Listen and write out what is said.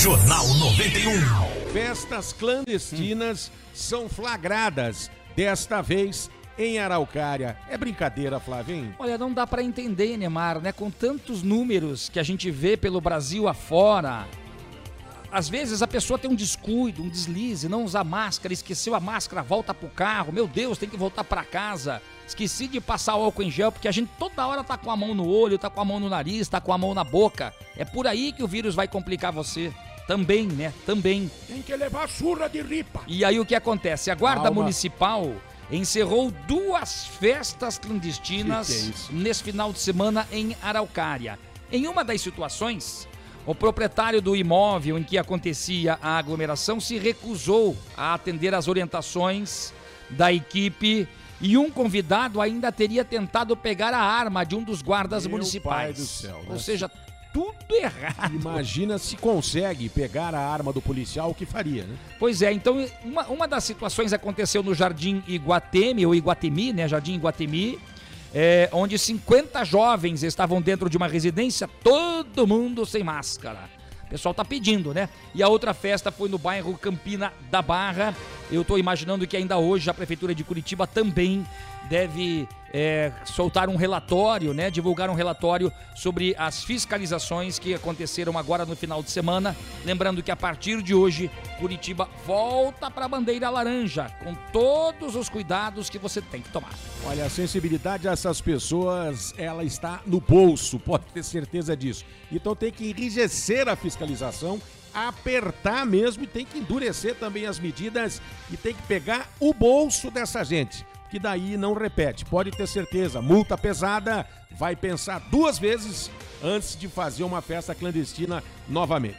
Jornal 91. Festas clandestinas são flagradas, desta vez em Araucária. É brincadeira, Flávio, hein? Olha, não dá para entender, Neymar, né? Com tantos números que a gente vê pelo Brasil afora. Às vezes a pessoa tem um descuido, um deslize, não usa máscara, esqueceu a máscara, volta pro carro. Meu Deus, tem que voltar para casa. Esqueci de passar álcool em gel, porque a gente toda hora tá com a mão no olho, tá com a mão no nariz, tá com a mão na boca. É por aí que o vírus vai complicar você. Também, né? Também. Tem que levar surra de ripa. E aí o que acontece? A Guarda Calma. Municipal encerrou duas festas clandestinas Que que é nesse final de semana em Araucária. Em uma das situações, o proprietário do imóvel em que acontecia a aglomeração se recusou a atender às orientações da equipe e um convidado ainda teria tentado pegar a arma de um dos guardas Meu municipais. céu, né? Ou seja, tudo errado. Imagina se consegue pegar a arma do policial, o que faria, né? Pois é, então uma, uma das situações aconteceu no Jardim Iguatemi, ou Iguatemi, né? Jardim Iguatemi, é, onde 50 jovens estavam dentro de uma residência, todo mundo sem máscara. O pessoal tá pedindo, né? E a outra festa foi no bairro Campina da Barra. Eu tô imaginando que ainda hoje a Prefeitura de Curitiba também deve é, soltar um relatório, né? Divulgar um relatório sobre as fiscalizações que aconteceram agora no final de semana. Lembrando que a partir de hoje, Curitiba volta para a bandeira laranja, com todos os cuidados que você tem que tomar. Olha, a sensibilidade dessas pessoas, ela está no bolso, pode ter certeza disso. Então tem que enrijecer a fiscalização, apertar mesmo e tem que endurecer também as medidas e tem que pegar o bolso dessa gente, que daí não repete. Pode ter certeza, multa pesada, vai pensar duas vezes antes de fazer uma festa clandestina novamente.